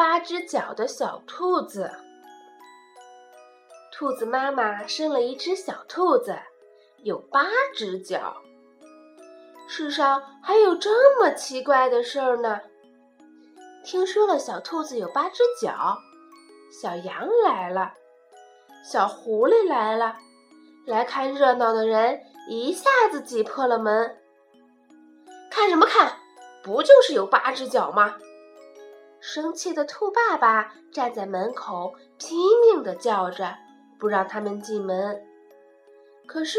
八只脚的小兔子。兔子妈妈生了一只小兔子，有八只脚。世上还有这么奇怪的事儿呢！听说了小兔子有八只脚，小羊来了，小狐狸来了，来看热闹的人一下子挤破了门。看什么看？不就是有八只脚吗？生气的兔爸爸站在门口，拼命地叫着，不让他们进门。可是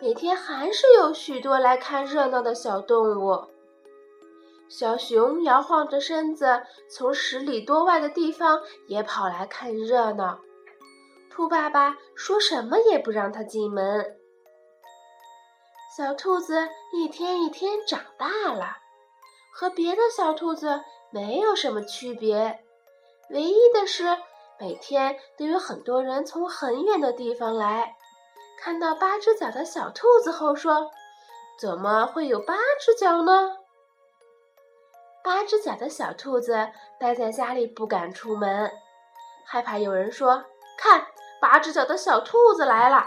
每天还是有许多来看热闹的小动物。小熊摇晃着身子，从十里多外的地方也跑来看热闹。兔爸爸说什么也不让它进门。小兔子一天一天长大了，和别的小兔子没有什么区别，唯一的是每天都有很多人从很远的地方来，看到八只脚的小兔子后说：“怎么会有八只脚呢？”八只脚的小兔子待在家里不敢出门，害怕有人说：“看，八只脚的小兔子来了。”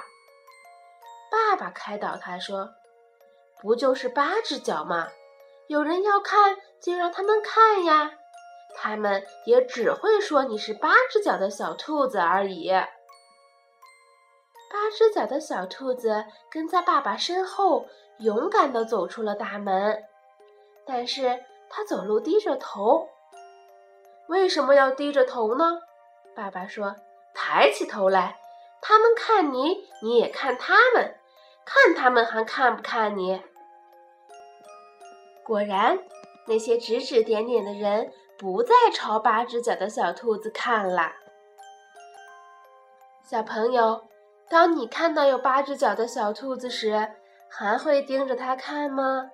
爸爸开导他说：“不就是八只脚吗？有人要看就让他们看呀，他们也只会说你是八只脚的小兔子而已。”八只脚的小兔子跟在爸爸身后，勇敢地走出了大门，但是。他走路低着头，为什么要低着头呢？爸爸说：“抬起头来，他们看你，你也看他们，看他们还看不看你？”果然，那些指指点点的人不再朝八只脚的小兔子看了。小朋友，当你看到有八只脚的小兔子时，还会盯着它看吗？